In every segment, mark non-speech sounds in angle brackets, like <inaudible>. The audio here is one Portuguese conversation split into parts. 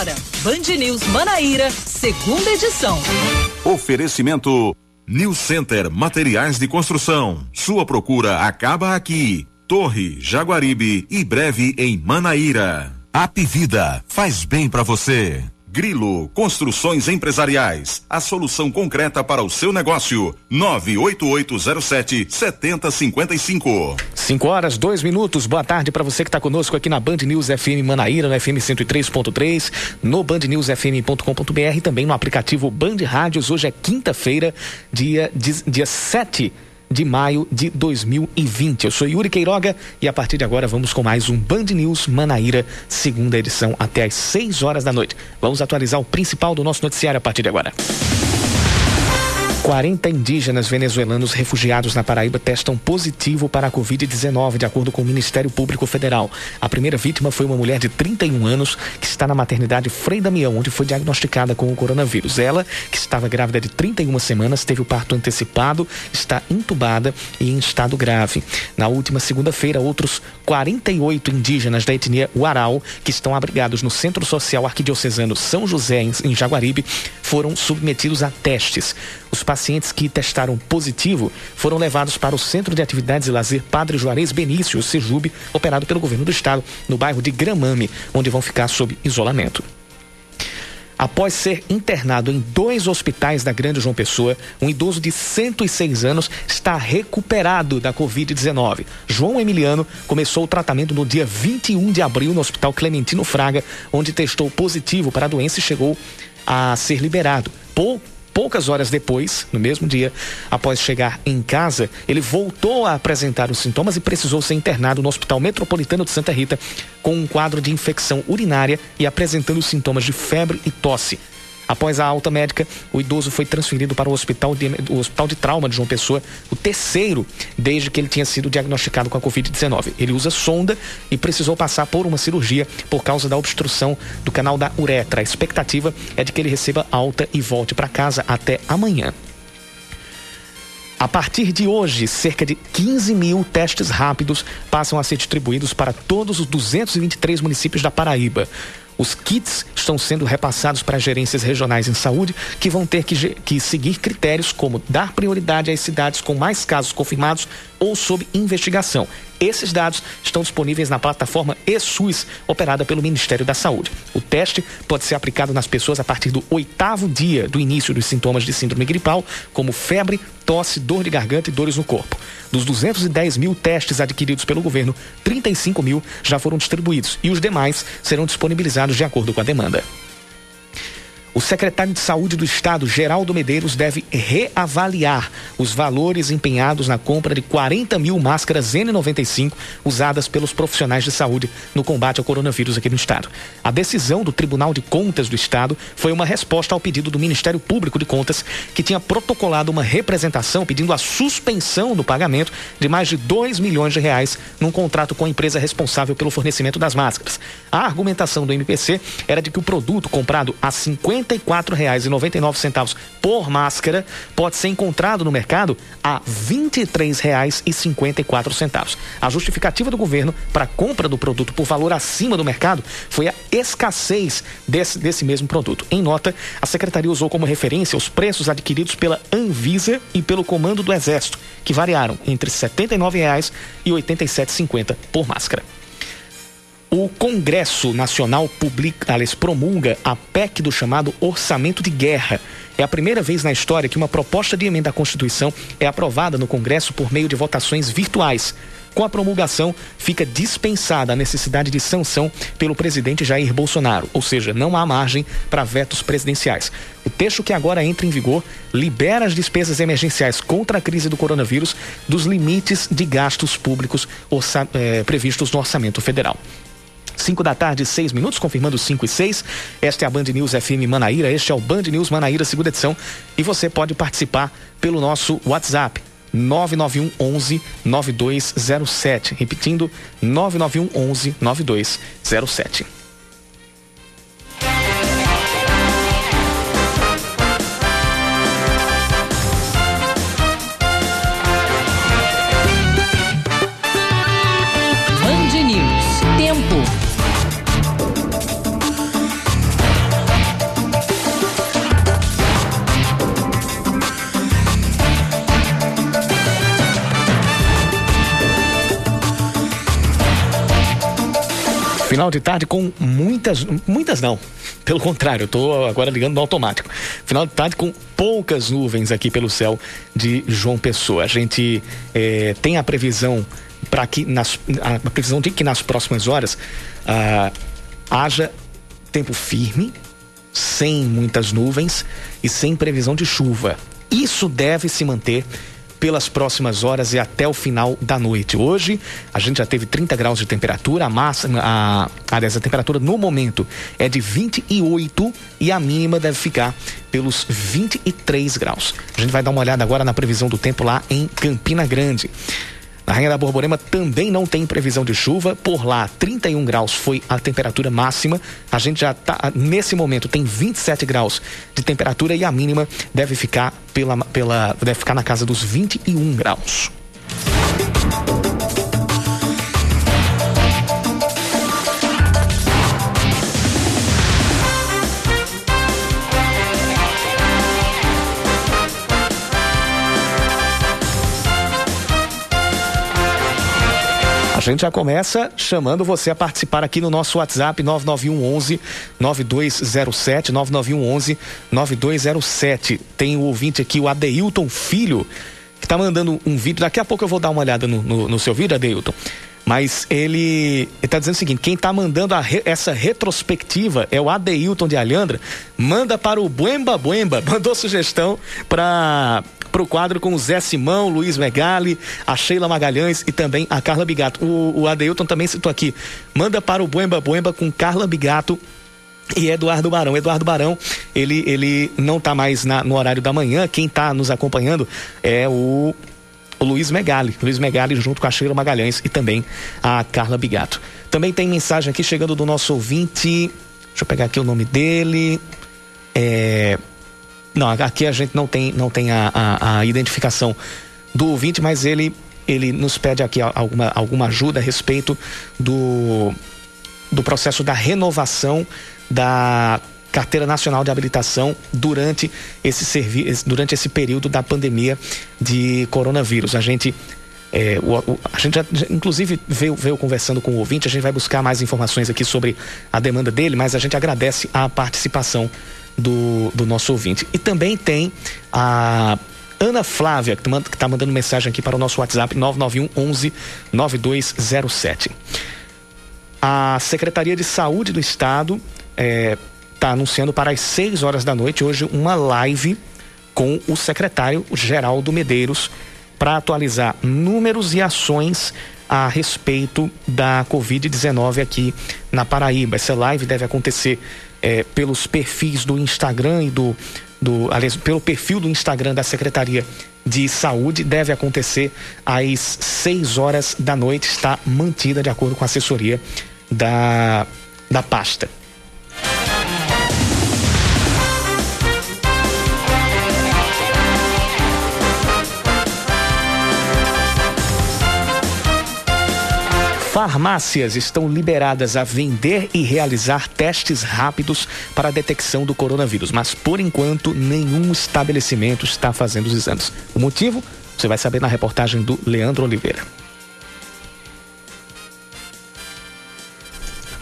agora, Band News Manaíra, segunda edição. Oferecimento New Center Materiais de Construção. Sua procura acaba aqui. Torre, Jaguaribe e breve em Manaíra. Apivida faz bem para você. Grilo Construções Empresariais, a solução concreta para o seu negócio. 98807 7055. 5 horas, dois minutos. Boa tarde para você que está conosco aqui na Band News FM Manaíra, no FM 103.3, no bandnewsfm.com.br e também no aplicativo Band Rádios. Hoje é quinta-feira, dia, dia 7 de maio de 2020. Eu sou Yuri Queiroga e a partir de agora vamos com mais um Band News Manaíra, segunda edição, até às 6 horas da noite. Vamos atualizar o principal do nosso noticiário a partir de agora. 40 indígenas venezuelanos refugiados na Paraíba testam positivo para a Covid-19, de acordo com o Ministério Público Federal. A primeira vítima foi uma mulher de 31 anos que está na maternidade Frei Damião, onde foi diagnosticada com o coronavírus. Ela, que estava grávida de 31 semanas, teve o parto antecipado, está entubada e em estado grave. Na última segunda-feira, outros 48 indígenas da etnia Uarau, que estão abrigados no Centro Social Arquidiocesano São José, em Jaguaribe, foram submetidos a testes. Os pacientes que testaram positivo foram levados para o Centro de Atividades e Lazer Padre Juarez Benício, Sejube, operado pelo governo do estado, no bairro de Gramame, onde vão ficar sob isolamento. Após ser internado em dois hospitais da Grande João Pessoa, um idoso de 106 anos está recuperado da Covid-19. João Emiliano começou o tratamento no dia 21 de abril no Hospital Clementino Fraga, onde testou positivo para a doença e chegou a ser liberado. Pouco Poucas horas depois, no mesmo dia, após chegar em casa, ele voltou a apresentar os sintomas e precisou ser internado no Hospital Metropolitano de Santa Rita com um quadro de infecção urinária e apresentando sintomas de febre e tosse. Após a alta médica, o idoso foi transferido para o hospital de, o hospital de trauma de João Pessoa, o terceiro desde que ele tinha sido diagnosticado com a Covid-19. Ele usa sonda e precisou passar por uma cirurgia por causa da obstrução do canal da uretra. A expectativa é de que ele receba alta e volte para casa até amanhã. A partir de hoje, cerca de 15 mil testes rápidos passam a ser distribuídos para todos os 223 municípios da Paraíba. Os kits estão sendo repassados para gerências regionais em saúde, que vão ter que, que seguir critérios como dar prioridade às cidades com mais casos confirmados ou sob investigação. Esses dados estão disponíveis na plataforma eSUS, operada pelo Ministério da Saúde. O teste pode ser aplicado nas pessoas a partir do oitavo dia do início dos sintomas de síndrome gripal, como febre, tosse, dor de garganta e dores no corpo. Dos 210 mil testes adquiridos pelo governo, 35 mil já foram distribuídos e os demais serão disponibilizados de acordo com a demanda. O secretário de Saúde do Estado, Geraldo Medeiros, deve reavaliar os valores empenhados na compra de 40 mil máscaras N95 usadas pelos profissionais de saúde no combate ao coronavírus aqui no Estado. A decisão do Tribunal de Contas do Estado foi uma resposta ao pedido do Ministério Público de Contas, que tinha protocolado uma representação pedindo a suspensão do pagamento de mais de 2 milhões de reais num contrato com a empresa responsável pelo fornecimento das máscaras. A argumentação do MPC era de que o produto comprado a 50 R$ 54,99 por máscara pode ser encontrado no mercado a R$ 23,54. A justificativa do governo para a compra do produto por valor acima do mercado foi a escassez desse, desse mesmo produto. Em nota, a secretaria usou como referência os preços adquiridos pela Anvisa e pelo Comando do Exército, que variaram entre R$ 79,00 e R$ 87,50 por máscara. O Congresso Nacional publica, aliás, promulga a PEC do chamado Orçamento de Guerra. É a primeira vez na história que uma proposta de emenda à Constituição é aprovada no Congresso por meio de votações virtuais. Com a promulgação, fica dispensada a necessidade de sanção pelo presidente Jair Bolsonaro, ou seja, não há margem para vetos presidenciais. O texto que agora entra em vigor libera as despesas emergenciais contra a crise do coronavírus dos limites de gastos públicos eh, previstos no orçamento federal. 5 da tarde, 6 minutos, confirmando 5 e 6. Esta é a Band News FM Manaíra, este é o Band News Manaíra, segunda edição. E você pode participar pelo nosso WhatsApp. 991 11 9207. Repetindo, 991 11 9207. Final de tarde com muitas, muitas não. Pelo contrário, eu estou agora ligando no automático. Final de tarde com poucas nuvens aqui pelo céu de João Pessoa. A gente eh, tem a previsão para que nas, a previsão de que nas próximas horas ah, haja tempo firme, sem muitas nuvens e sem previsão de chuva. Isso deve se manter pelas próximas horas e até o final da noite. Hoje a gente já teve 30 graus de temperatura, a máxima, a, aliás, a temperatura no momento é de 28 e a mínima deve ficar pelos 23 graus. A gente vai dar uma olhada agora na previsão do tempo lá em Campina Grande. Na Rainha da Borborema também não tem previsão de chuva. Por lá, 31 graus foi a temperatura máxima. A gente já está nesse momento tem 27 graus de temperatura e a mínima deve ficar pela, pela deve ficar na casa dos 21 graus. A gente já começa chamando você a participar aqui no nosso WhatsApp 9911 9207 9911 9207. Tem o ouvinte aqui, o Adeilton Filho, que está mandando um vídeo. Daqui a pouco eu vou dar uma olhada no, no, no seu vídeo, Adeilton. Mas ele está dizendo o seguinte: quem está mandando re, essa retrospectiva é o Adeilton de Alhandra. Manda para o Buemba Buemba. <laughs> Mandou sugestão para para o quadro com o Zé Simão, Luiz Megali, a Sheila Magalhães e também a Carla Bigato. O, o Adeilton também citou aqui. Manda para o Buemba Buemba com Carla Bigato e Eduardo Barão. Eduardo Barão, ele, ele não está mais na, no horário da manhã. Quem está nos acompanhando é o, o Luiz Megali. Luiz Megali junto com a Sheila Magalhães e também a Carla Bigato. Também tem mensagem aqui chegando do nosso ouvinte. Deixa eu pegar aqui o nome dele. É, não, aqui a gente não tem, não tem a, a, a identificação do ouvinte, mas ele, ele nos pede aqui alguma, alguma ajuda a respeito do, do processo da renovação da carteira nacional de habilitação durante esse serviço, durante esse período da pandemia de coronavírus. A gente é, o, o, a gente já, inclusive veio, veio conversando com o ouvinte, a gente vai buscar mais informações aqui sobre a demanda dele, mas a gente agradece a participação do, do nosso ouvinte. E também tem a Ana Flávia, que está mandando mensagem aqui para o nosso WhatsApp 991 11 9207. A Secretaria de Saúde do Estado está é, tá anunciando para as 6 horas da noite hoje uma live com o secretário Geraldo Medeiros para atualizar números e ações a respeito da Covid-19 aqui na Paraíba. Essa live deve acontecer é, pelos perfis do Instagram e do, do. Aliás, pelo perfil do Instagram da Secretaria de Saúde, deve acontecer às 6 horas da noite, está mantida de acordo com a assessoria da, da pasta. Farmácias estão liberadas a vender e realizar testes rápidos para a detecção do coronavírus, mas por enquanto nenhum estabelecimento está fazendo os exames. O motivo? Você vai saber na reportagem do Leandro Oliveira.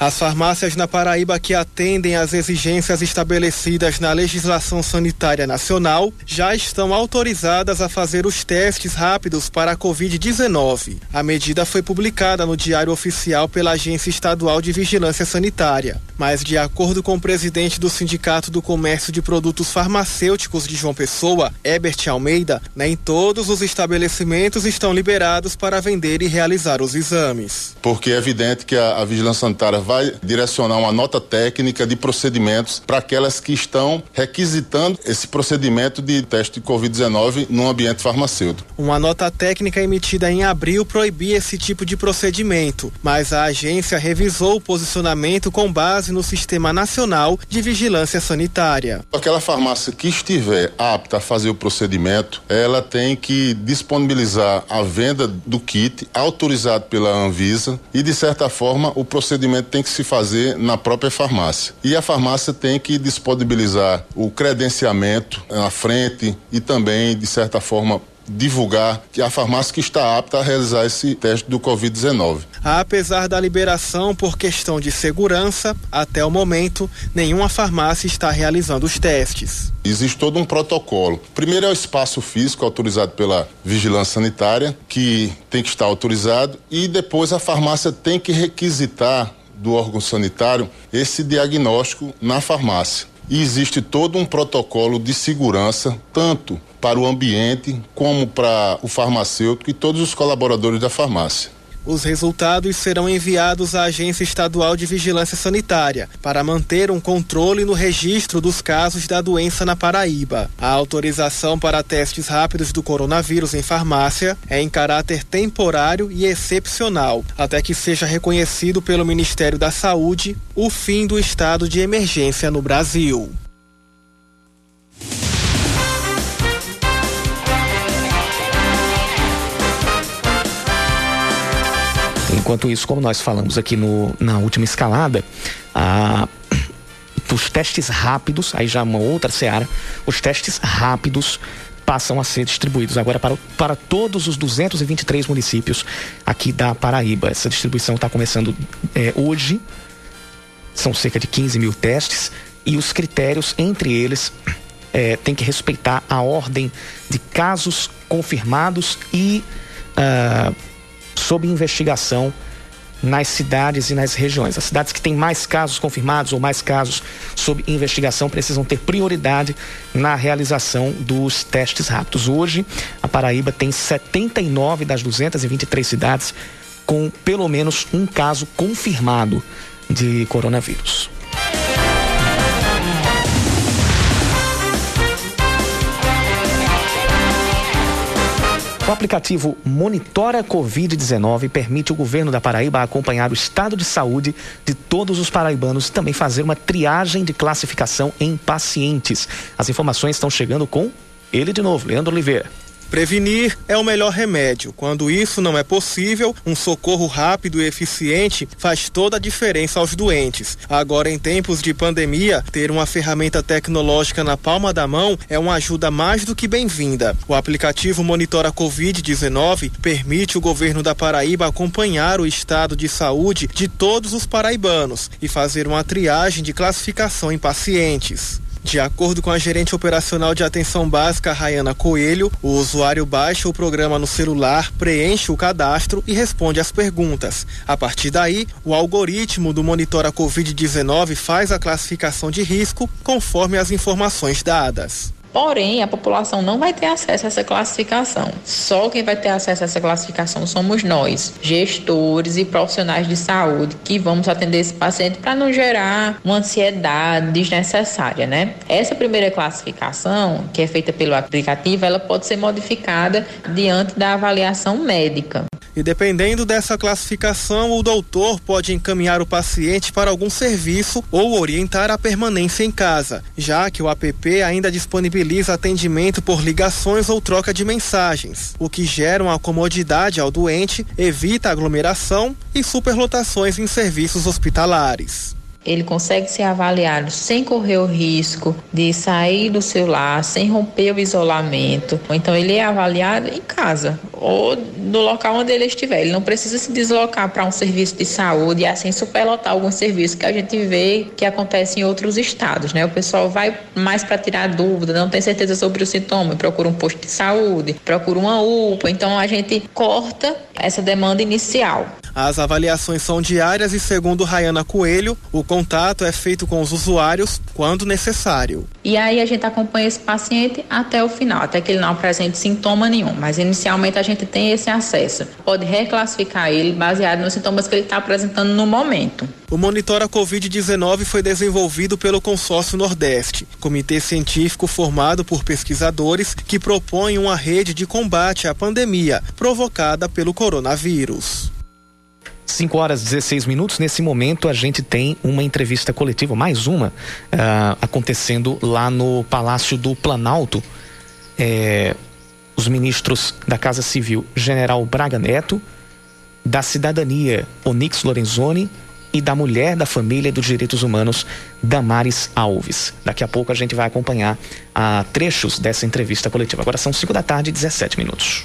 As farmácias na Paraíba que atendem às exigências estabelecidas na legislação sanitária nacional já estão autorizadas a fazer os testes rápidos para a Covid-19. A medida foi publicada no Diário Oficial pela Agência Estadual de Vigilância Sanitária. Mas, de acordo com o presidente do Sindicato do Comércio de Produtos Farmacêuticos de João Pessoa, Herbert Almeida, nem todos os estabelecimentos estão liberados para vender e realizar os exames. Porque é evidente que a, a Vigilância Sanitária vai direcionar uma nota técnica de procedimentos para aquelas que estão requisitando esse procedimento de teste de Covid-19 no ambiente farmacêutico. Uma nota técnica emitida em abril proibia esse tipo de procedimento, mas a agência revisou o posicionamento com base no Sistema Nacional de Vigilância Sanitária. Aquela farmácia que estiver apta a fazer o procedimento, ela tem que disponibilizar a venda do kit autorizado pela Anvisa e, de certa forma, o procedimento tem tem que se fazer na própria farmácia. E a farmácia tem que disponibilizar o credenciamento na frente e também, de certa forma, divulgar que a farmácia que está apta a realizar esse teste do Covid-19. Apesar da liberação por questão de segurança, até o momento, nenhuma farmácia está realizando os testes. Existe todo um protocolo. Primeiro é o espaço físico autorizado pela vigilância sanitária, que tem que estar autorizado, e depois a farmácia tem que requisitar do órgão sanitário esse diagnóstico na farmácia. E existe todo um protocolo de segurança, tanto para o ambiente como para o farmacêutico e todos os colaboradores da farmácia. Os resultados serão enviados à Agência Estadual de Vigilância Sanitária para manter um controle no registro dos casos da doença na Paraíba. A autorização para testes rápidos do coronavírus em farmácia é em caráter temporário e excepcional, até que seja reconhecido pelo Ministério da Saúde o fim do estado de emergência no Brasil. Enquanto isso, como nós falamos aqui no, na última escalada, a, os testes rápidos, aí já uma outra seara, os testes rápidos passam a ser distribuídos agora para, para todos os 223 municípios aqui da Paraíba. Essa distribuição está começando é, hoje, são cerca de 15 mil testes, e os critérios, entre eles, é, tem que respeitar a ordem de casos confirmados e. Uh, sob investigação nas cidades e nas regiões. As cidades que têm mais casos confirmados ou mais casos sob investigação precisam ter prioridade na realização dos testes rápidos. Hoje, a Paraíba tem 79 das 223 cidades com pelo menos um caso confirmado de coronavírus. O aplicativo Monitora Covid-19 permite o governo da Paraíba acompanhar o estado de saúde de todos os paraibanos e também fazer uma triagem de classificação em pacientes. As informações estão chegando com ele de novo, Leandro Oliveira. Prevenir é o melhor remédio. Quando isso não é possível, um socorro rápido e eficiente faz toda a diferença aos doentes. Agora, em tempos de pandemia, ter uma ferramenta tecnológica na palma da mão é uma ajuda mais do que bem-vinda. O aplicativo Monitora Covid-19 permite o governo da Paraíba acompanhar o estado de saúde de todos os paraibanos e fazer uma triagem de classificação em pacientes. De acordo com a gerente operacional de atenção básica, Rayana Coelho, o usuário baixa o programa no celular, preenche o cadastro e responde às perguntas. A partir daí, o algoritmo do Monitora Covid-19 faz a classificação de risco conforme as informações dadas. Porém, a população não vai ter acesso a essa classificação. Só quem vai ter acesso a essa classificação somos nós, gestores e profissionais de saúde, que vamos atender esse paciente para não gerar uma ansiedade desnecessária, né? Essa primeira classificação, que é feita pelo aplicativo, ela pode ser modificada diante da avaliação médica. E dependendo dessa classificação, o doutor pode encaminhar o paciente para algum serviço ou orientar a permanência em casa, já que o app ainda disponibiliza atendimento por ligações ou troca de mensagens, o que gera uma comodidade ao doente, evita aglomeração e superlotações em serviços hospitalares ele consegue ser avaliado sem correr o risco de sair do seu lar, sem romper o isolamento. Então ele é avaliado em casa ou no local onde ele estiver. Ele não precisa se deslocar para um serviço de saúde e assim superlotar alguns serviços que a gente vê que acontece em outros estados, né? O pessoal vai mais para tirar dúvida, não tem certeza sobre o sintoma, procura um posto de saúde, procura uma UPA. Então a gente corta essa demanda inicial. As avaliações são diárias e, segundo Rayana Coelho, o contato é feito com os usuários quando necessário. E aí a gente acompanha esse paciente até o final, até que ele não apresente sintoma nenhum. Mas inicialmente a gente tem esse acesso. Pode reclassificar ele baseado nos sintomas que ele está apresentando no momento. O Monitora Covid-19 foi desenvolvido pelo Consórcio Nordeste, comitê científico formado por pesquisadores que propõem uma rede de combate à pandemia provocada pelo coronavírus. 5 horas e 16 minutos. Nesse momento, a gente tem uma entrevista coletiva, mais uma, uh, acontecendo lá no Palácio do Planalto. É, os ministros da Casa Civil, General Braga Neto, da Cidadania, Onix Lorenzoni, e da mulher da família e dos direitos humanos, Damares Alves. Daqui a pouco a gente vai acompanhar a trechos dessa entrevista coletiva. Agora são 5 da tarde e 17 minutos.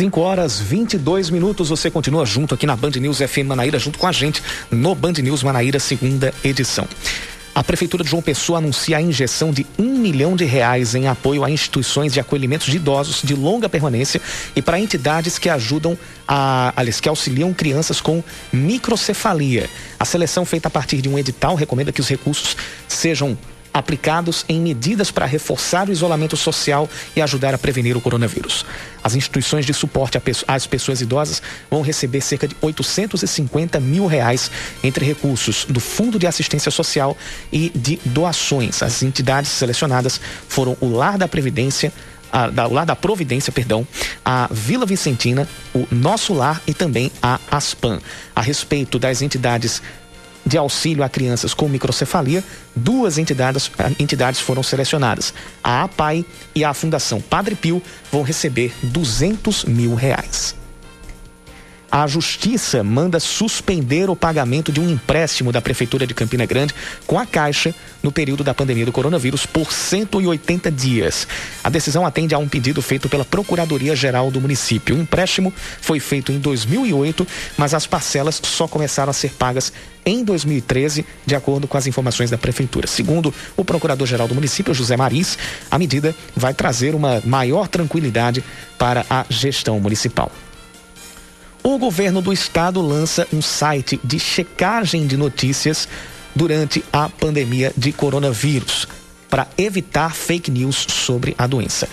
Cinco horas 22 minutos. Você continua junto aqui na Band News FM Manaíra, junto com a gente no Band News Manaíra, segunda edição. A Prefeitura de João Pessoa anuncia a injeção de um milhão de reais em apoio a instituições de acolhimento de idosos de longa permanência e para entidades que ajudam a, que auxiliam crianças com microcefalia. A seleção feita a partir de um edital recomenda que os recursos sejam aplicados em medidas para reforçar o isolamento social e ajudar a prevenir o coronavírus. As instituições de suporte às pessoas idosas vão receber cerca de 850 mil reais entre recursos do Fundo de Assistência Social e de doações. As entidades selecionadas foram o Lar da Previdência, a, da, da Providência, perdão, a Vila Vicentina, o Nosso Lar e também a Aspan. A respeito das entidades de auxílio a crianças com microcefalia, duas entidades, entidades foram selecionadas. A APAI e a Fundação Padre Pio vão receber 200 mil reais a Justiça manda suspender o pagamento de um empréstimo da Prefeitura de Campina Grande com a Caixa no período da pandemia do coronavírus por 180 dias. A decisão atende a um pedido feito pela Procuradoria-Geral do município. O empréstimo foi feito em 2008, mas as parcelas só começaram a ser pagas em 2013, de acordo com as informações da Prefeitura. Segundo o Procurador-Geral do município, José Maris, a medida vai trazer uma maior tranquilidade para a gestão municipal. O governo do estado lança um site de checagem de notícias durante a pandemia de coronavírus para evitar fake news sobre a doença.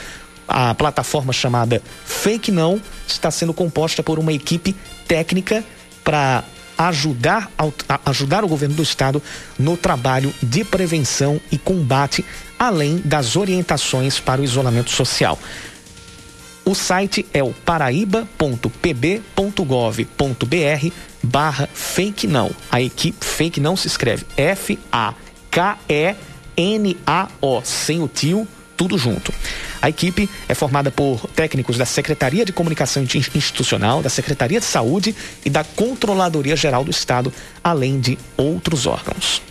A plataforma chamada Fake Não está sendo composta por uma equipe técnica para ajudar, ajudar o governo do estado no trabalho de prevenção e combate, além das orientações para o isolamento social. O site é o paraíba.pb.gov.br barra fake não. A equipe fake não se escreve F-A-K-E-N-A-O, sem o tio, tudo junto. A equipe é formada por técnicos da Secretaria de Comunicação Institucional, da Secretaria de Saúde e da Controladoria Geral do Estado, além de outros órgãos.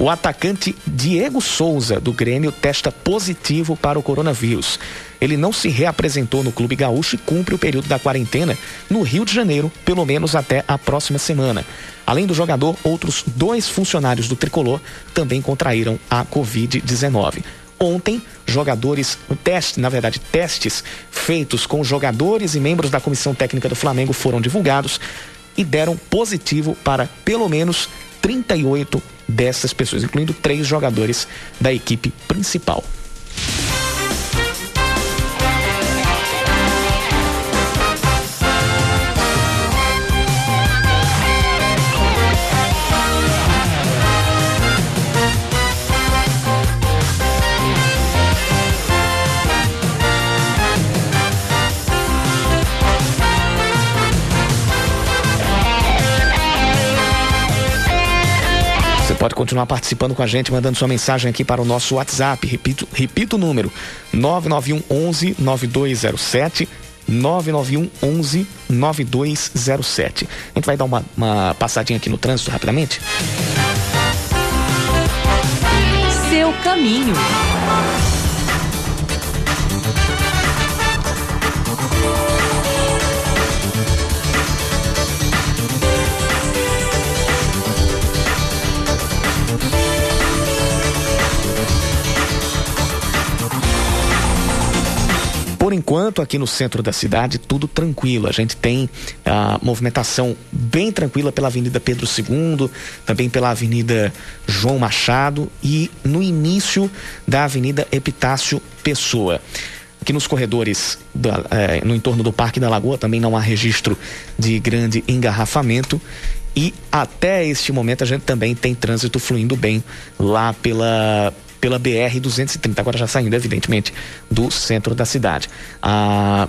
O atacante Diego Souza, do Grêmio, testa positivo para o coronavírus. Ele não se reapresentou no Clube Gaúcho e cumpre o período da quarentena no Rio de Janeiro, pelo menos até a próxima semana. Além do jogador, outros dois funcionários do tricolor também contraíram a Covid-19. Ontem, jogadores, teste, na verdade, testes feitos com jogadores e membros da comissão técnica do Flamengo foram divulgados e deram positivo para pelo menos 38 dessas pessoas, incluindo três jogadores da equipe principal. Pode continuar participando com a gente, mandando sua mensagem aqui para o nosso WhatsApp. Repito, repito o número: 991 11 9207. 991 11 9207. A gente vai dar uma, uma passadinha aqui no trânsito rapidamente. Seu caminho. Aqui no centro da cidade, tudo tranquilo. A gente tem a movimentação bem tranquila pela Avenida Pedro II, também pela Avenida João Machado e no início da Avenida Epitácio Pessoa. Aqui nos corredores, eh, no entorno do Parque da Lagoa, também não há registro de grande engarrafamento. E até este momento a gente também tem trânsito fluindo bem lá pela pela BR 230, agora já saindo evidentemente do centro da cidade. Ah,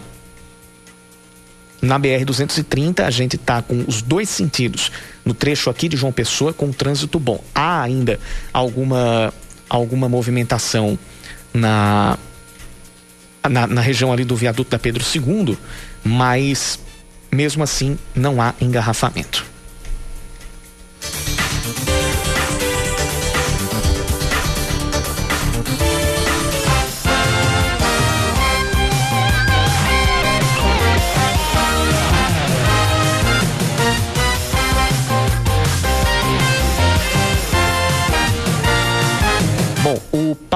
na BR 230 a gente está com os dois sentidos no trecho aqui de João Pessoa com trânsito bom. Há ainda alguma alguma movimentação na na, na região ali do viaduto da Pedro II, mas mesmo assim não há engarrafamento.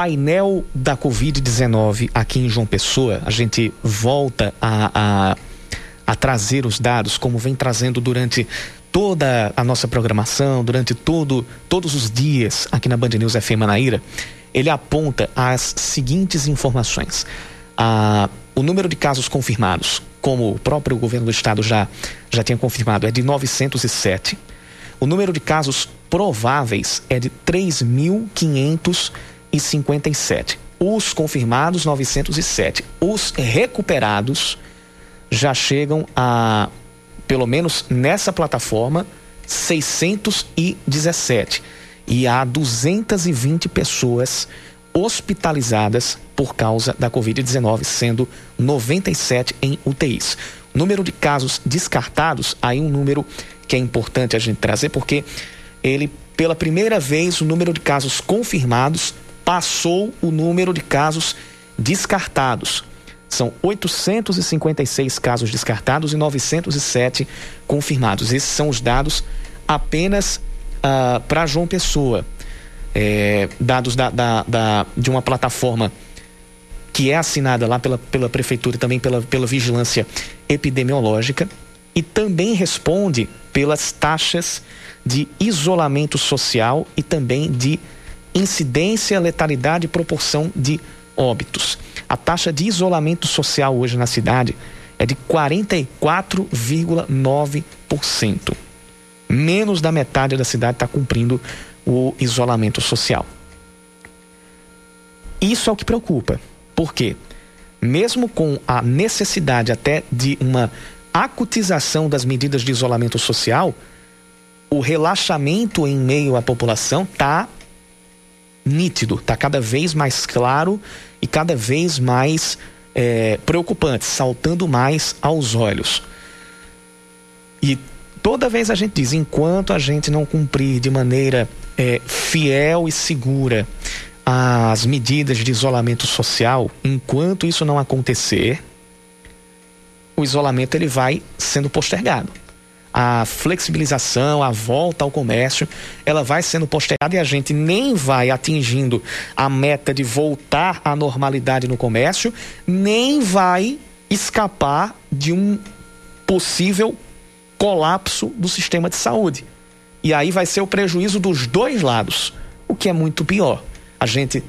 Painel da Covid-19 aqui em João Pessoa, a gente volta a, a, a trazer os dados, como vem trazendo durante toda a nossa programação, durante todo, todos os dias aqui na Band News FM Manaíra, ele aponta as seguintes informações. Ah, o número de casos confirmados, como o próprio governo do estado já, já tinha confirmado, é de 907. O número de casos prováveis é de 3.500 e 57. Os confirmados, 907. Os recuperados já chegam a, pelo menos nessa plataforma, 617. E há 220 pessoas hospitalizadas por causa da Covid-19, sendo 97 em UTIs. Número de casos descartados, aí um número que é importante a gente trazer, porque ele, pela primeira vez, o número de casos confirmados passou o número de casos descartados. São 856 casos descartados e 907 confirmados. Esses são os dados apenas uh, ah, para João Pessoa. É, dados da, da, da, de uma plataforma que é assinada lá pela, pela Prefeitura e também pela, pela Vigilância Epidemiológica e também responde pelas taxas de isolamento social e também de incidência, letalidade e proporção de óbitos. A taxa de isolamento social hoje na cidade é de 44,9%. Menos da metade da cidade está cumprindo o isolamento social. Isso é o que preocupa. Por quê? Mesmo com a necessidade até de uma acutização das medidas de isolamento social, o relaxamento em meio à população está nítido, está cada vez mais claro e cada vez mais é, preocupante, saltando mais aos olhos. E toda vez a gente diz: enquanto a gente não cumprir de maneira é, fiel e segura as medidas de isolamento social, enquanto isso não acontecer, o isolamento ele vai sendo postergado a flexibilização, a volta ao comércio, ela vai sendo postergada e a gente nem vai atingindo a meta de voltar à normalidade no comércio, nem vai escapar de um possível colapso do sistema de saúde. E aí vai ser o prejuízo dos dois lados, o que é muito pior. A gente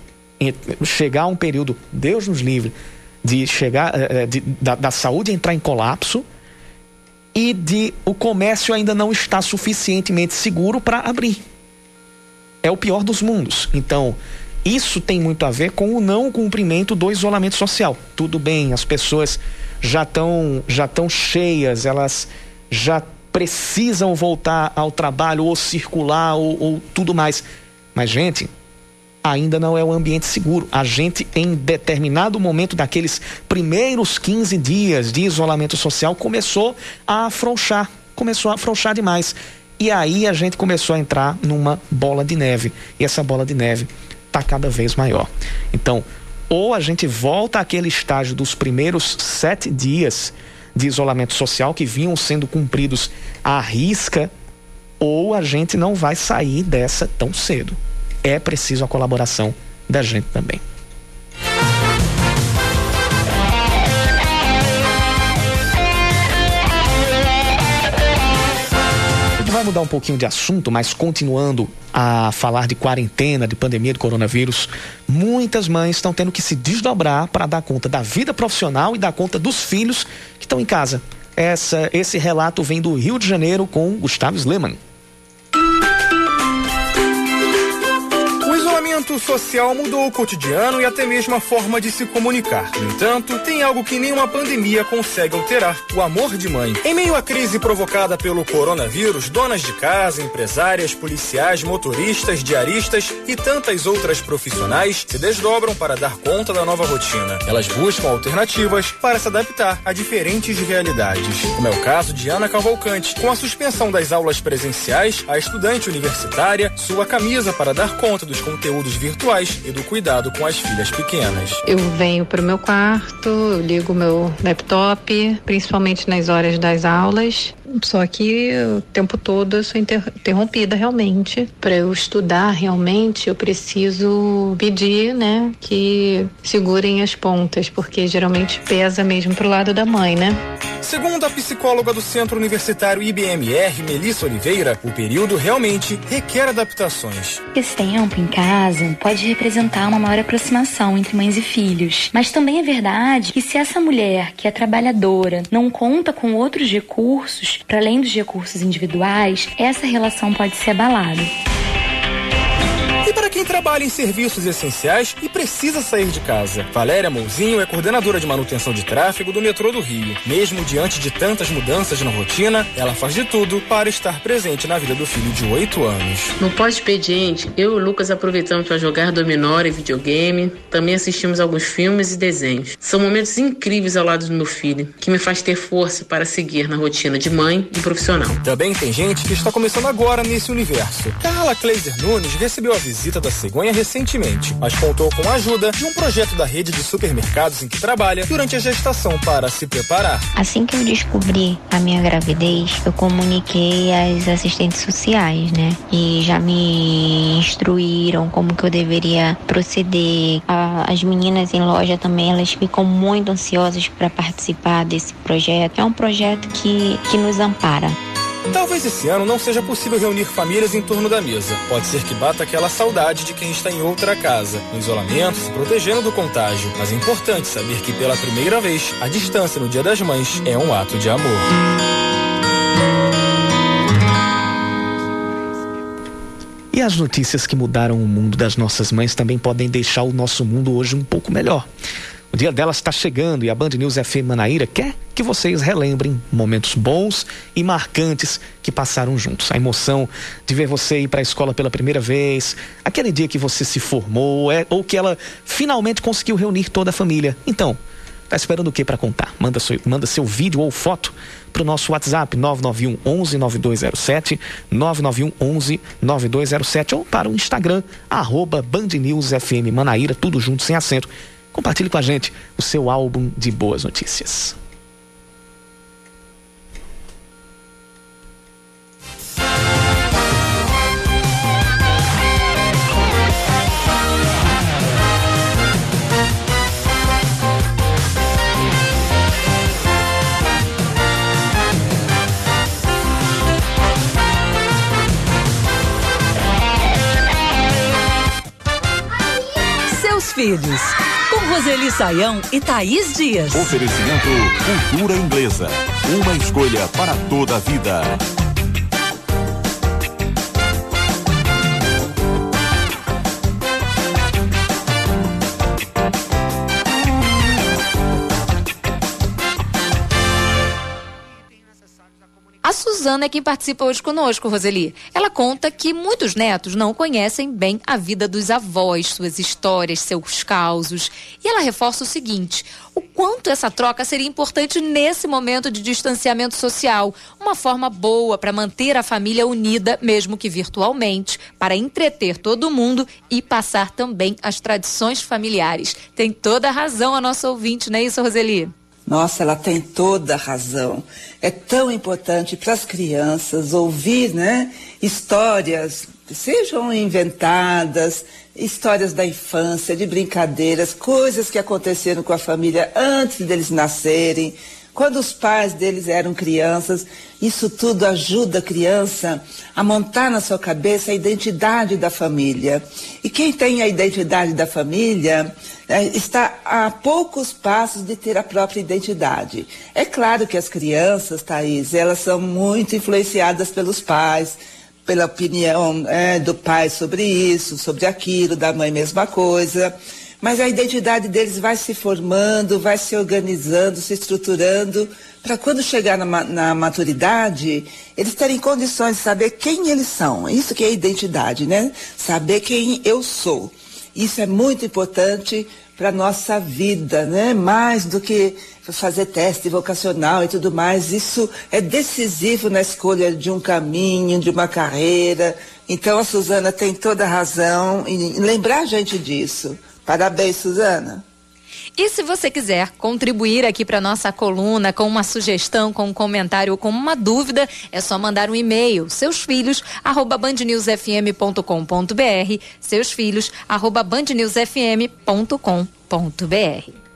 chegar a um período, Deus nos livre, de chegar eh, eh, de, da, da saúde entrar em colapso e de o comércio ainda não está suficientemente seguro para abrir. É o pior dos mundos. Então, isso tem muito a ver com o não cumprimento do isolamento social. Tudo bem, as pessoas já estão já estão cheias, elas já precisam voltar ao trabalho ou circular ou, ou tudo mais. Mas gente, ainda não é um ambiente seguro. A gente, em determinado momento daqueles primeiros 15 dias de isolamento social, começou a afrouxar, começou a afrouxar demais. E aí a gente começou a entrar numa bola de neve. E essa bola de neve está cada vez maior. Então, ou a gente volta àquele estágio dos primeiros sete dias de isolamento social que vinham sendo cumpridos à risca, ou a gente não vai sair dessa tão cedo é preciso a colaboração da gente também. vai mudar um pouquinho de assunto, mas continuando a falar de quarentena, de pandemia de coronavírus, muitas mães estão tendo que se desdobrar para dar conta da vida profissional e dar conta dos filhos que estão em casa. Essa, esse relato vem do Rio de Janeiro com Gustavo Sleman. Isolamento social mudou o cotidiano e até mesmo a forma de se comunicar. No entanto, tem algo que nenhuma pandemia consegue alterar: o amor de mãe. Em meio à crise provocada pelo coronavírus, donas de casa, empresárias, policiais, motoristas, diaristas e tantas outras profissionais se desdobram para dar conta da nova rotina. Elas buscam alternativas para se adaptar a diferentes realidades, como é o caso de Ana Cavalcante. Com a suspensão das aulas presenciais, a estudante universitária sua camisa para dar conta dos conteúdos virtuais e do cuidado com as filhas pequenas. Eu venho para o meu quarto, eu ligo meu laptop, principalmente nas horas das aulas. Só que o tempo todo eu sou interrompida realmente. Para eu estudar realmente, eu preciso pedir, né, que segurem as pontas, porque geralmente pesa mesmo pro lado da mãe, né? Segundo a psicóloga do Centro Universitário IBMR, Melissa Oliveira, o período realmente requer adaptações. Esse tempo em casa pode representar uma maior aproximação entre mães e filhos, mas também é verdade que se essa mulher que é trabalhadora não conta com outros recursos, para além dos recursos individuais, essa relação pode ser abalada quem trabalha em serviços essenciais e precisa sair de casa. Valéria Mouzinho é coordenadora de manutenção de tráfego do metrô do Rio. Mesmo diante de tantas mudanças na rotina, ela faz de tudo para estar presente na vida do filho de 8 anos. No pós-expediente, eu e o Lucas aproveitamos para jogar dominó e videogame. Também assistimos alguns filmes e desenhos. São momentos incríveis ao lado do meu filho, que me faz ter força para seguir na rotina de mãe e profissional. Também tem gente que está começando agora nesse universo. Carla Kleiser Nunes recebeu a visita visita da cegonha recentemente, mas contou com a ajuda de um projeto da rede de supermercados em que trabalha durante a gestação para se preparar. Assim que eu descobri a minha gravidez, eu comuniquei às assistentes sociais, né? E já me instruíram como que eu deveria proceder. as meninas em loja também, elas ficam muito ansiosas para participar desse projeto. É um projeto que, que nos ampara. Talvez esse ano não seja possível reunir famílias em torno da mesa. Pode ser que bata aquela saudade de quem está em outra casa, no isolamento, se protegendo do contágio. Mas é importante saber que pela primeira vez, a distância no Dia das Mães é um ato de amor. E as notícias que mudaram o mundo das nossas mães também podem deixar o nosso mundo hoje um pouco melhor. O dia delas está chegando e a Band News FM Manaíra quer que vocês relembrem momentos bons e marcantes que passaram juntos. A emoção de ver você ir para a escola pela primeira vez, aquele dia que você se formou, é, ou que ela finalmente conseguiu reunir toda a família. Então, tá esperando o que para contar? Manda seu, manda seu vídeo ou foto para o nosso WhatsApp 991 11 9207, 991 11 9207 ou para o Instagram, arroba Band News FM Manaíra, tudo junto sem acento. Compartilhe com a gente o seu álbum de boas notícias. Filhos Roseli Saião e Thaís Dias. Oferecimento Cultura Inglesa. Uma escolha para toda a vida. A Suzana é quem participa hoje conosco, Roseli. Ela conta que muitos netos não conhecem bem a vida dos avós, suas histórias, seus causos. E ela reforça o seguinte: o quanto essa troca seria importante nesse momento de distanciamento social. Uma forma boa para manter a família unida, mesmo que virtualmente, para entreter todo mundo e passar também as tradições familiares. Tem toda a razão a nossa ouvinte, não é isso, Roseli? Nossa, ela tem toda a razão. É tão importante para as crianças ouvir, né, histórias, sejam inventadas, histórias da infância, de brincadeiras, coisas que aconteceram com a família antes deles nascerem, quando os pais deles eram crianças. Isso tudo ajuda a criança a montar na sua cabeça a identidade da família. E quem tem a identidade da família é, está a poucos passos de ter a própria identidade. É claro que as crianças, Thaís, elas são muito influenciadas pelos pais, pela opinião é, do pai sobre isso, sobre aquilo, da mãe mesma coisa. Mas a identidade deles vai se formando, vai se organizando, se estruturando, para quando chegar na, na, maturidade, eles terem condições de saber quem eles são. Isso que é identidade, né? Saber quem eu sou. Isso é muito importante para nossa vida, né? Mais do que fazer teste vocacional e tudo mais. Isso é decisivo na escolha de um caminho, de uma carreira. Então a Suzana tem toda a razão em lembrar a gente disso. Parabéns, Suzana. E se você quiser contribuir aqui para nossa coluna com uma sugestão, com um comentário ou com uma dúvida, é só mandar um e-mail. Seus filhos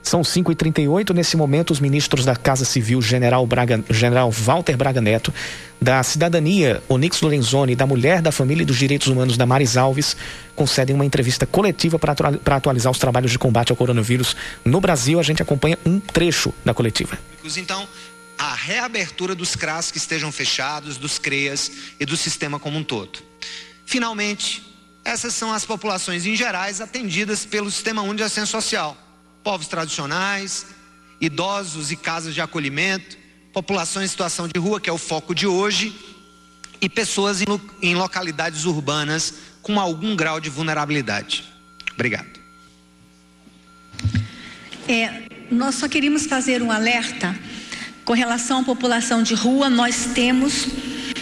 São 5h38. Nesse momento, os ministros da Casa Civil, General, Braga, General Walter Braga Neto, da Cidadania, Onix Lorenzoni, da Mulher, da Família e dos Direitos Humanos, da Maris Alves, concedem uma entrevista coletiva para atualizar os trabalhos de combate ao coronavírus no Brasil. A gente acompanha um trecho da coletiva. Então, a reabertura dos CRAS que estejam fechados, dos CREAS e do sistema como um todo. Finalmente, essas são as populações em gerais atendidas pelo Sistema Único de Assistência Social povos tradicionais, idosos e casas de acolhimento, população em situação de rua, que é o foco de hoje, e pessoas em, localidades urbanas com algum grau de vulnerabilidade. Obrigado. É, nós só queríamos fazer um alerta com relação à população de rua. Nós temos.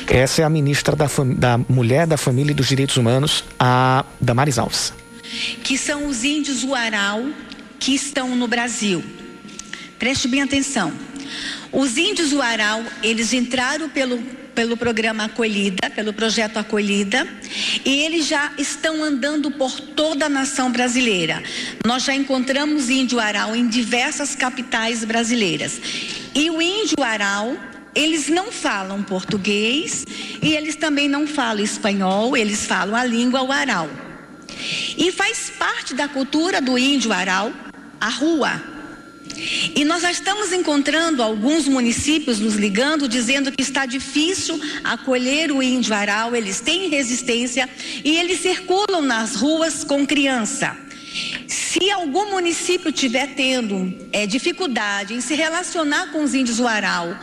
Essa é a ministra da, da Mulher, da Família e dos Direitos Humanos, a Damares Alves. Que são os índios Uaral, que estão no Brasil. Preste bem atenção. Os índios Uaral, eles entraram pelo, pelo programa Acolhida, pelo projeto Acolhida, e eles já estão andando por toda a nação brasileira. Nós já encontramos índio Uaral em diversas capitais brasileiras. E o índio Uaral, eles não falam português e eles também não falam espanhol, eles falam a língua Uaral. E faz parte da cultura do índio Aral a rua. E nós já estamos encontrando alguns municípios nos ligando, dizendo que está difícil acolher o índio aral, eles têm resistência e eles circulam nas ruas com criança. Se algum município tiver tendo é, dificuldade em se relacionar com os índios Uaral,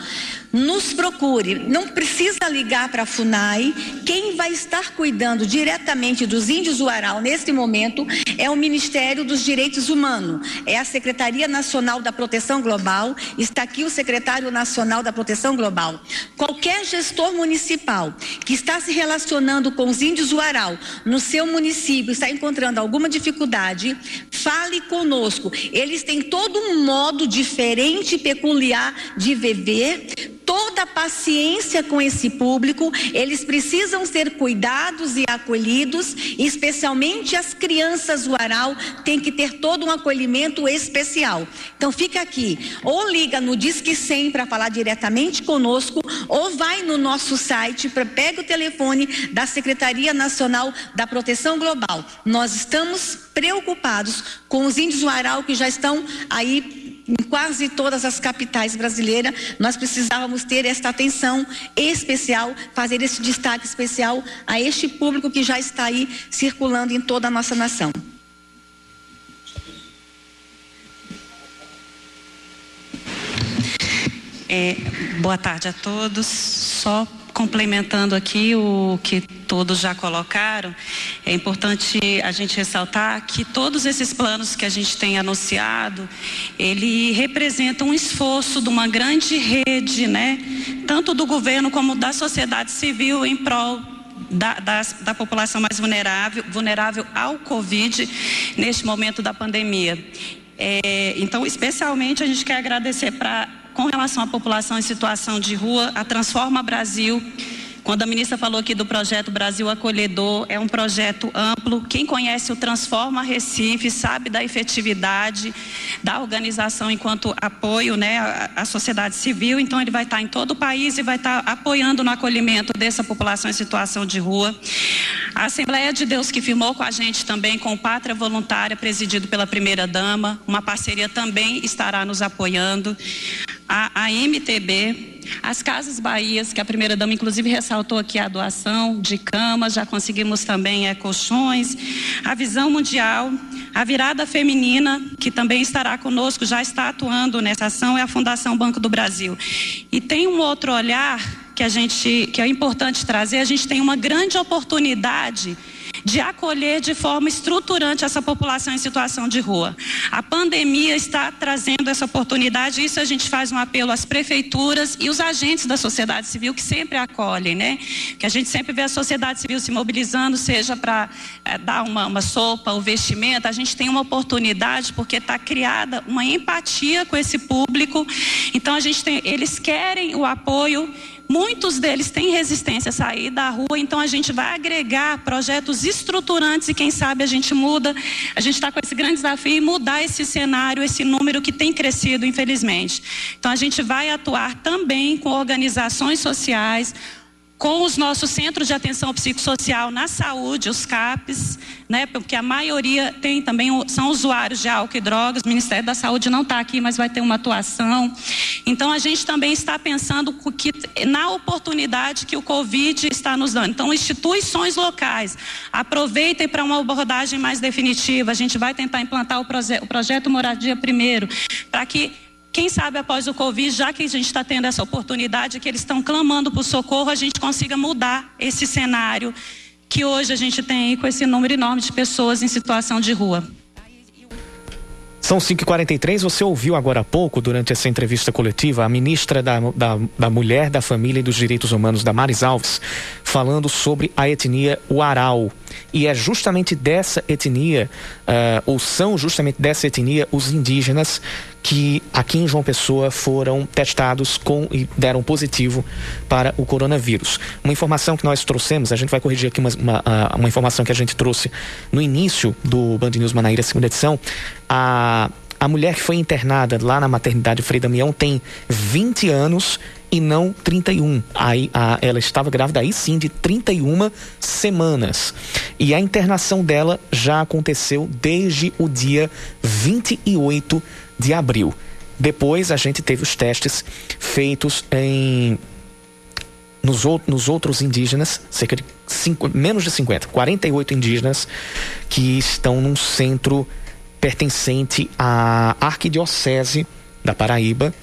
nos procure. Não precisa ligar para a FUNAI. Quem vai estar cuidando diretamente dos índios Uaral neste momento é o Ministério dos Direitos Humanos. É a Secretaria Nacional da Proteção Global. Está aqui o Secretário Nacional da Proteção Global. Qualquer gestor municipal que está se relacionando com os índios Uaral no seu município, está encontrando alguma dificuldade, fale conosco. Eles têm todo um modo diferente, peculiar de viver toda paciência com esse público, eles precisam ser cuidados e acolhidos, especialmente as crianças do Aral têm que ter todo um acolhimento especial. Então fica aqui, ou liga no Disque 100 para falar diretamente conosco, ou vai no nosso site, pra, pega o telefone da Secretaria Nacional da Proteção Global. Nós estamos preocupados com os índios do Aral que já estão aí em quase todas as capitais brasileiras, nós precisávamos ter esta atenção especial, fazer esse destaque especial a este público que já está aí circulando em toda a nossa nação. É, boa tarde a todos. Só complementando aqui o que todos já colocaram, é importante a gente ressaltar que todos esses planos que a gente tem anunciado, ele representa um esforço de uma grande rede, né, tanto do governo como da sociedade civil em prol da, da, população mais vulnerável, vulnerável ao Covid neste momento da pandemia. É, então, especialmente, a gente quer agradecer para com relação à população em situação de rua, a Transforma Brasil Quando a ministra falou aqui do projeto Brasil Acolhedor, é um projeto amplo. Quem conhece o Transforma Recife sabe da efetividade da organização enquanto apoio né, à, sociedade civil. Então, ele vai estar em todo o país e vai estar apoiando no acolhimento dessa população em situação de rua. A Assembleia de Deus que firmou com a gente também com Pátria Voluntária, presidido pela primeira dama, uma parceria também estará nos apoiando. A, a MTB, as Casas Bahias, que a primeira dama inclusive ressaltou aqui a doação de camas, já conseguimos também é, colchões, a Visão Mundial, a Virada Feminina, que também estará conosco, já está atuando nessa ação, é a Fundação Banco do Brasil. E tem um outro olhar que a gente que é importante trazer, a gente tem uma grande oportunidade de acolher de forma estruturante essa população em situação de rua. A pandemia está trazendo essa oportunidade, isso a gente faz um apelo às prefeituras e os agentes da sociedade civil que sempre acolhem, né? Que a gente sempre vê a sociedade civil se mobilizando, seja para é, dar uma, uma sopa, o vestimento, a gente tem uma oportunidade porque está criada uma empatia com esse público. Então a gente tem, eles querem o apoio Muitos deles têm resistência a sair da rua, então a gente vai agregar projetos estruturantes e quem sabe a gente muda. A gente está com esse grande desafio e mudar esse cenário, esse número que tem crescido, infelizmente. Então a gente vai atuar também com organizações sociais, com os nossos centros de atenção psicossocial na saúde, os CAPs, né, porque a maioria tem também são usuários de álcool e drogas. O Ministério da Saúde não está aqui, mas vai ter uma atuação. Então a gente também está pensando que na oportunidade que o Covid está nos dando. Então instituições locais aproveitem para uma abordagem mais definitiva. A gente vai tentar implantar o, proje o projeto Moradia primeiro, para que quem sabe após o Covid, já que a gente está tendo essa oportunidade, que eles estão clamando por socorro, a gente consiga mudar esse cenário que hoje a gente tem com esse número enorme de pessoas em situação de rua. São 5h43, você ouviu agora há pouco, durante essa entrevista coletiva, a ministra da, da, da, Mulher, da Família e dos Direitos Humanos, da Maris Alves, falando sobre a etnia Uarau. E é justamente dessa etnia, uh, ou são justamente dessa etnia, os indígenas que aqui em João Pessoa foram testados com e deram positivo para o coronavírus. Uma informação que nós trouxemos, a gente vai corrigir aqui uma, uma, uma informação que a gente trouxe no início do Band News Manaíra, segunda edição. A, a mulher que foi internada lá na maternidade Frei Damião tem 20 anos e não 31. Aí a, ela estava grávida aí sim de 31 semanas. E a internação dela já aconteceu desde o dia 28 de abril. Depois a gente teve os testes feitos em nos, nos outros indígenas, cerca de cinco, menos de 50, 48 indígenas que estão num centro pertencente à Arquidiocese da Paraíba.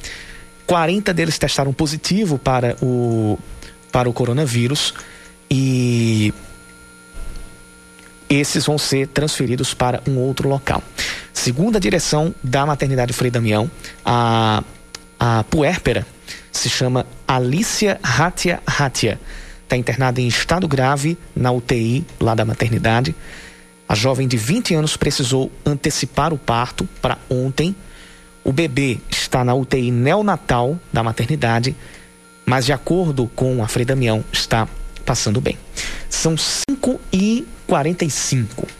40 deles testaram positivo para o, para o coronavírus e esses vão ser transferidos para um outro local. Segundo a direção da maternidade Frei Damião, a, a puérpera se chama Alicia Hatia Hatia. Está internada em estado grave na UTI lá da maternidade. A jovem de 20 anos precisou antecipar o parto para ontem. O bebê está na UTI neonatal da maternidade, mas de acordo com a Frei Damião, está passando bem. São 5 e 45.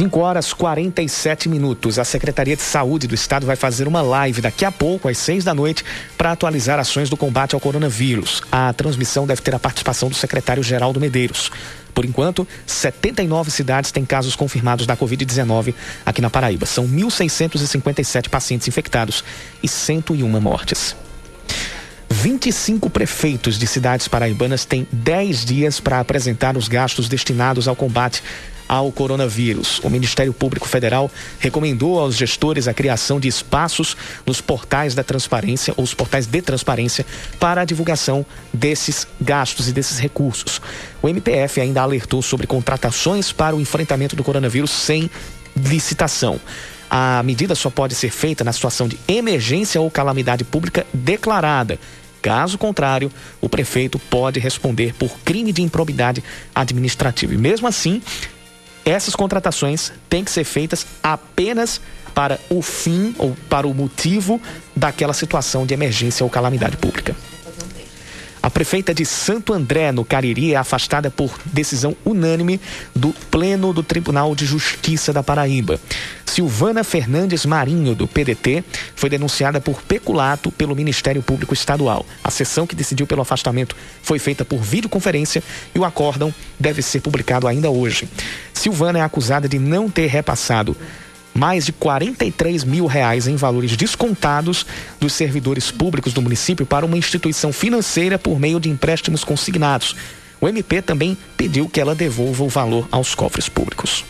5 horas 47 minutos. A Secretaria de Saúde do Estado vai fazer uma live daqui a pouco, às 6 da noite, para atualizar ações do combate ao coronavírus. A transmissão deve ter a participação do secretário Geraldo Medeiros. Por enquanto, 79 cidades têm casos confirmados da Covid-19 aqui na Paraíba. São 1.657 pacientes infectados e 101 mortes. 25 prefeitos de cidades paraibanas têm 10 dias para apresentar os gastos destinados ao combate ao coronavírus. O Ministério Público Federal recomendou aos gestores a criação de espaços nos portais da transparência ou os portais de transparência para a divulgação desses gastos e desses recursos. O MPF ainda alertou sobre contratações para o enfrentamento do coronavírus sem licitação. A medida só pode ser feita na situação de emergência ou calamidade pública declarada. Caso contrário, o prefeito pode responder por crime de improbidade administrativa. E mesmo assim, essas contratações têm que ser feitas apenas para o fim ou para o motivo daquela situação de emergência ou calamidade pública. A prefeita de Santo André, no Cariri, é afastada por decisão unânime do Pleno do Tribunal de Justiça da Paraíba. Silvana Fernandes Marinho, do PDT, foi denunciada por peculato pelo Ministério Público Estadual. A sessão que decidiu pelo afastamento foi feita por videoconferência e o acórdão deve ser publicado ainda hoje. Silvana é acusada de não ter repassado mais de 43 mil reais em valores descontados dos servidores públicos do município para uma instituição financeira por meio de empréstimos consignados. O MP também pediu que ela devolva o valor aos cofres públicos.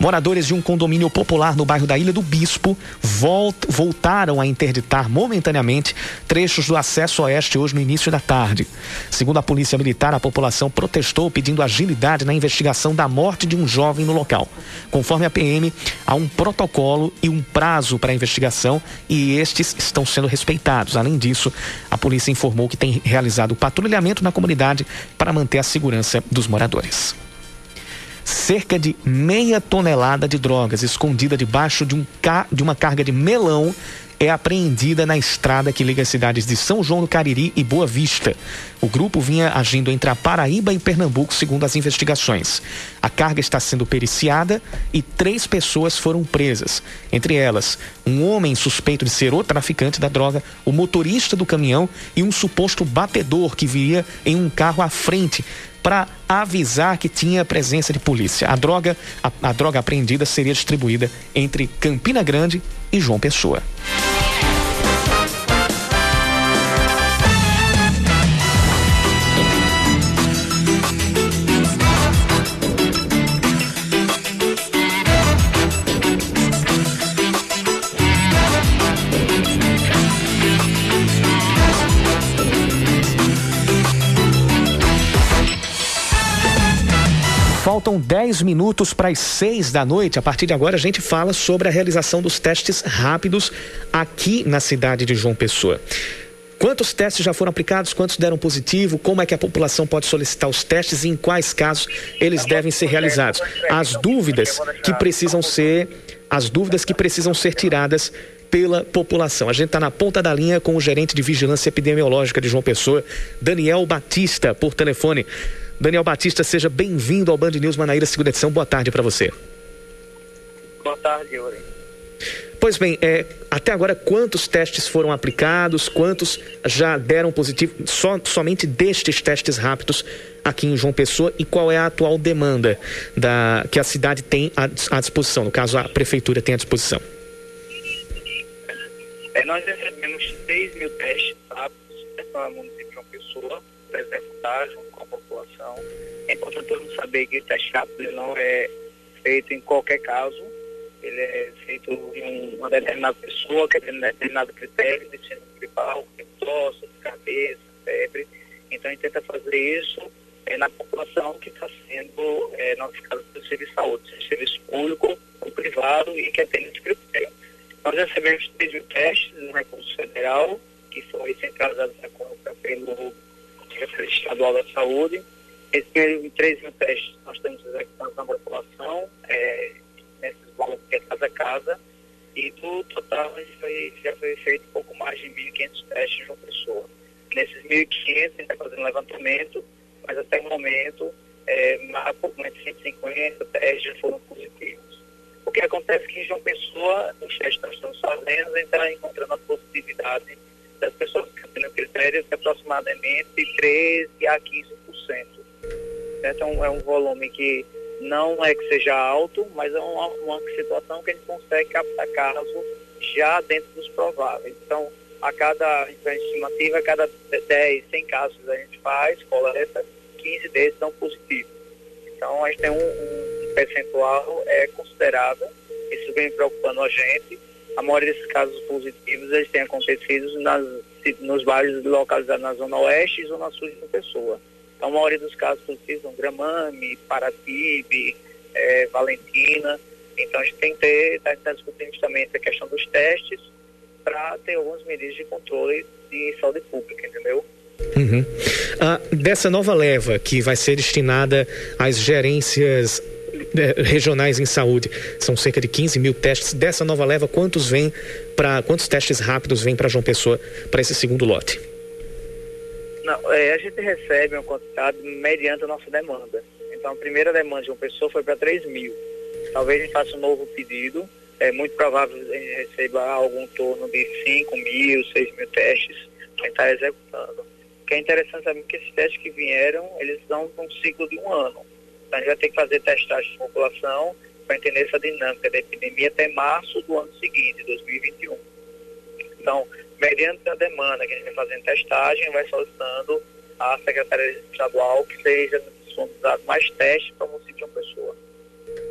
Moradores de um condomínio popular no bairro da Ilha do Bispo volt, voltaram a interditar momentaneamente trechos do acesso oeste hoje no início da tarde. Segundo a Polícia Militar, a população protestou pedindo agilidade na investigação da morte de um jovem no local. Conforme a PM, há um protocolo e um prazo para a investigação e estes estão sendo respeitados. Além disso, a polícia informou que tem realizado patrulhamento na comunidade para manter a segurança dos moradores cerca de meia tonelada de drogas escondida debaixo de, um ca... de uma carga de melão é apreendida na estrada que liga as cidades de São João do Cariri e Boa Vista. O grupo vinha agindo entre a Paraíba e Pernambuco, segundo as investigações. A carga está sendo periciada e três pessoas foram presas. Entre elas, um homem suspeito de ser o traficante da droga, o motorista do caminhão e um suposto batedor que viria em um carro à frente para avisar que tinha presença de polícia. A droga, a, a droga apreendida seria distribuída entre Campina Grande e João Pessoa. Faltam 10 minutos para as 6 da noite. A partir de agora, a gente fala sobre a realização dos testes rápidos aqui na cidade de João Pessoa. Quantos testes já foram aplicados? Quantos deram positivo? Como é que a população pode solicitar os testes e em quais casos eles devem ser realizados? As dúvidas que precisam ser, as dúvidas que precisam ser tiradas pela população. A gente está na ponta da linha com o gerente de vigilância epidemiológica de João Pessoa, Daniel Batista, por telefone. Daniel Batista, seja bem-vindo ao Band News Manaíra, segunda edição. Boa tarde para você. Boa tarde, Yuri. Pois bem, é, até agora quantos testes foram aplicados, quantos já deram positivo, só, somente destes testes rápidos aqui em João Pessoa e qual é a atual demanda da, que a cidade tem à, à disposição, no caso a prefeitura tem à disposição? É, nós recebemos 6 mil testes rápidos para o município de João Pessoa, para executar junto. É importante todo mundo saber que o teste rápido não é feito em qualquer caso. Ele é feito em uma determinada pessoa que tem um determinado critério de síndrome gripal, de tosse, de cabeça, febre. Então a gente tenta fazer isso é, na população que está sendo é, notificada pelo serviço de saúde, seja serviço público ou privado e que atende esse critério. Nós recebemos três mil testes no recurso federal, que foi centralizado pelo Secretaria Estadual da Saúde. Esses 3 mil testes nós estamos executando na população, é, nesses valores que é casa a casa, e do total foi, já foi feito pouco mais de 1.500 testes de uma pessoa. Nesses 1.500 a gente está fazendo levantamento, mas até o momento, é, pouco mais de 150 testes foram positivos. O que acontece é que em João Pessoa, os testes que nós estamos fazendo, a está encontrando a possibilidade das pessoas que têm critérios de aproximadamente 13% a 15%. Então é um volume que não é que seja alto, mas é uma, uma situação que a gente consegue captar caso já dentro dos prováveis. Então, a cada a estimativa, a cada 10, 100 casos a gente faz, coleta, 15 desses são positivos. Então a gente tem um, um percentual é, considerável, isso vem preocupando a gente. A maioria desses casos positivos eles têm acontecido nas, nos bairros localizados na Zona Oeste e Zona Sul de pessoa. Então a maioria dos casos são Gramame, Paratibe, é, Valentina. Então a gente tem que ter, está tá discutindo justamente a questão dos testes para ter algumas medidas de controle de saúde pública, entendeu? Uhum. Ah, dessa nova leva que vai ser destinada às gerências eh, regionais em saúde, são cerca de 15 mil testes. Dessa nova leva, quantos vêm para quantos testes rápidos vêm para João Pessoa para esse segundo lote? Não, é, a gente recebe uma quantidade mediante a nossa demanda. Então, a primeira demanda de uma pessoa foi para 3 mil. Talvez a gente faça um novo pedido. É muito provável que a gente receba algo em torno de 5 mil, 6 mil testes para estar executando que é interessante saber que esses testes que vieram, eles dão um ciclo de um ano. Então a gente vai ter que fazer testagem de população para entender essa dinâmica da epidemia até março do ano seguinte, 2021. Então, mediante a demanda que a gente vai fazendo testagem, vai solicitando à Secretaria Estadual que seja disponibilizado mais testes para o município de uma pessoa.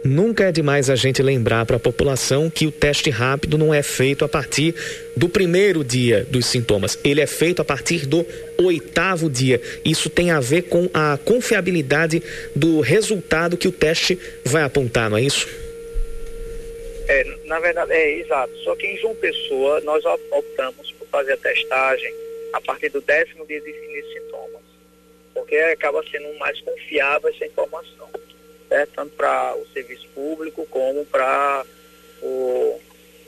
Nunca é demais a gente lembrar para a população que o teste rápido não é feito a partir do primeiro dia dos sintomas, ele é feito a partir do oitavo dia. Isso tem a ver com a confiabilidade do resultado que o teste vai apontar, não é isso? É, na verdade, é exato. Só que em João Pessoa, nós optamos fazer a testagem a partir do décimo dia de início de sintomas, porque acaba sendo mais confiável essa informação tanto para o serviço público como para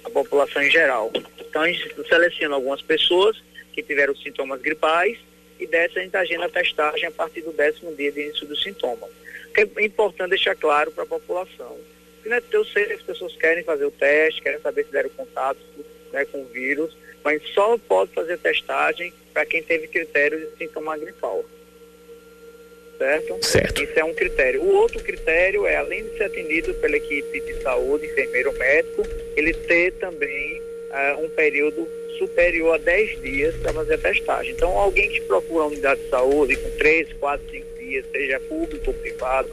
a população em geral. Então a gente seleciona algumas pessoas que tiveram sintomas gripais e dessa a gente agenda a testagem a partir do décimo dia de início dos sintomas. É importante deixar claro para a população. Né, eu sei que as pessoas querem fazer o teste, querem saber se deram contato né, com o vírus, mas só pode fazer testagem para quem teve critério de sintoma gripal certo? Certo. Isso é um critério. O outro critério é, além de ser atendido pela equipe de saúde, enfermeiro médico, ele ter também uh, um período superior a 10 dias para fazer a testagem. Então, alguém que procura a unidade de saúde com 3, 4, 5 dias, seja público ou privado,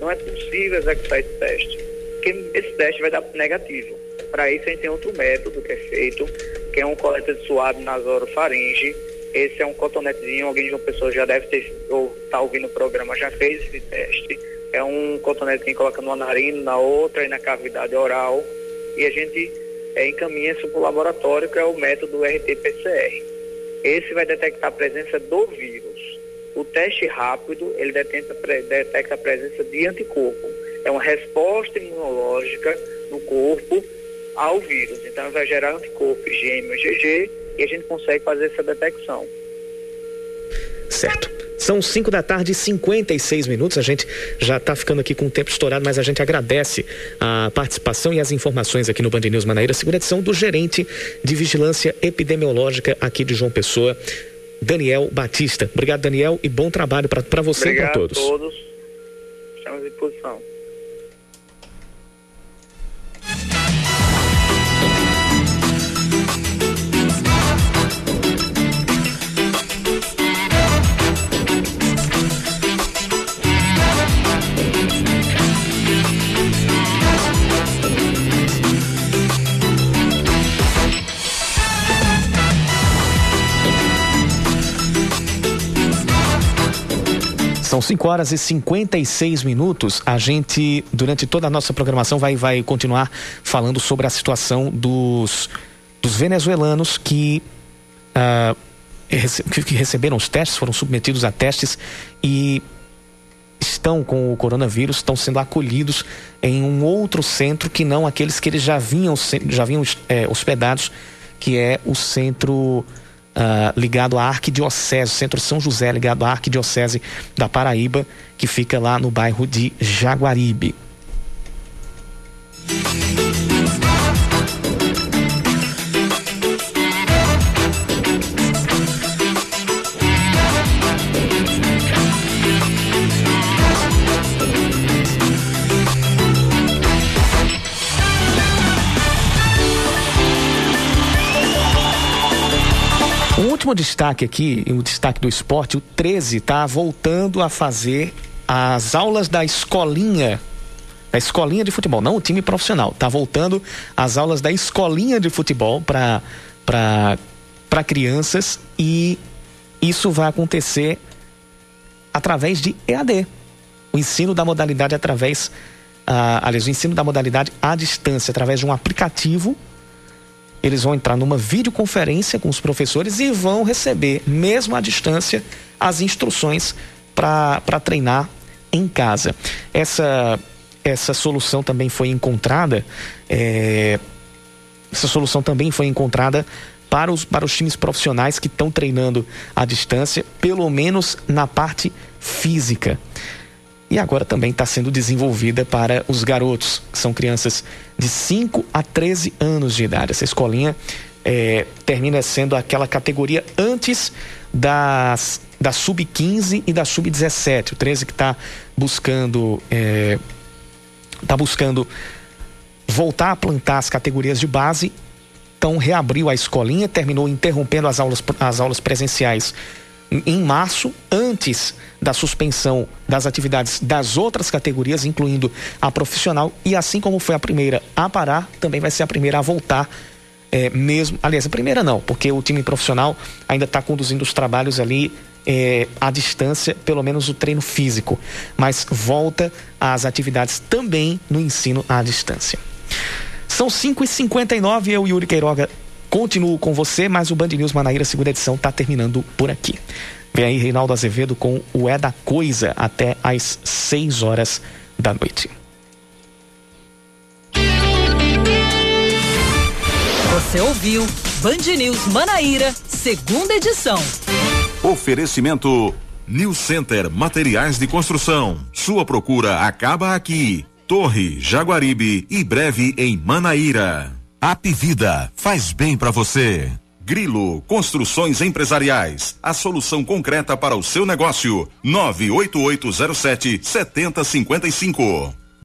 não é possível executar esse teste, porque esse teste vai dar positivo. Para isso, a gente tem outro método que é feito, que é um coleta de suave nasorofaringe, esse é um cotonetezinho, alguém de uma pessoa já deve ter, ou está ouvindo o programa, já fez esse teste. É um cotonetezinho coloca numa narina, na outra e na cavidade oral. E a gente é, encaminha isso para o laboratório, que é o método RT-PCR. Esse vai detectar a presença do vírus. O teste rápido, ele detecta, detecta a presença de anticorpo. É uma resposta imunológica no corpo ao vírus. Então, vai gerar anticorpo IgM ou IgG e a gente consegue fazer essa detecção. Certo. São 5 da tarde e 56 minutos. A gente já está ficando aqui com o tempo estourado, mas a gente agradece a participação e as informações aqui no Band News Manaíra, segunda edição do gerente de vigilância epidemiológica aqui de João Pessoa, Daniel Batista. Obrigado, Daniel, e bom trabalho para você Obrigado e para todos. Obrigado a todos. Estamos à disposição. São 5 horas e 56 minutos. A gente, durante toda a nossa programação, vai, vai continuar falando sobre a situação dos, dos venezuelanos que, uh, que receberam os testes, foram submetidos a testes e estão com o coronavírus, estão sendo acolhidos em um outro centro que não aqueles que eles já vinham, já vinham é, hospedados, que é o centro uh, ligado à Arquidiocese, Centro São José, ligado à Arquidiocese da Paraíba, que fica lá no bairro de Jaguaribe. Último destaque aqui, o destaque do esporte, o 13 está voltando a fazer as aulas da escolinha da escolinha de futebol, não o time profissional. Tá voltando as aulas da escolinha de futebol para para crianças e isso vai acontecer através de EAD. O ensino da modalidade através ah, aliás, o ensino da modalidade à distância através de um aplicativo. Eles vão entrar numa videoconferência com os professores e vão receber, mesmo à distância, as instruções para treinar em casa. Essa, essa solução também foi encontrada. É, essa solução também foi encontrada para os, para os times profissionais que estão treinando à distância, pelo menos na parte física e agora também está sendo desenvolvida para os garotos, que são crianças de 5 a 13 anos de idade. Essa escolinha é, termina sendo aquela categoria antes das, da sub-15 e da sub-17. O 13 que está buscando. É, tá buscando voltar a plantar as categorias de base. Então reabriu a escolinha, terminou interrompendo as aulas, as aulas presenciais em março, antes da suspensão das atividades das outras categorias, incluindo a profissional, e assim como foi a primeira a parar, também vai ser a primeira a voltar. É, mesmo, aliás, a primeira não, porque o time profissional ainda está conduzindo os trabalhos ali é, à distância, pelo menos o treino físico, mas volta às atividades também no ensino à distância. São 5h59, eu e Yuri Queiroga continuo com você, mas o Band News Manaíra, segunda edição, está terminando por aqui. Vem aí Reinaldo Azevedo com o É da Coisa até às 6 horas da noite. Você ouviu Band News Manaíra, segunda edição. Oferecimento New Center Materiais de Construção. Sua procura acaba aqui. Torre, Jaguaribe e breve em Manaíra. Apivida faz bem para você. Grilo Construções Empresariais, a solução concreta para o seu negócio. 98807 7055.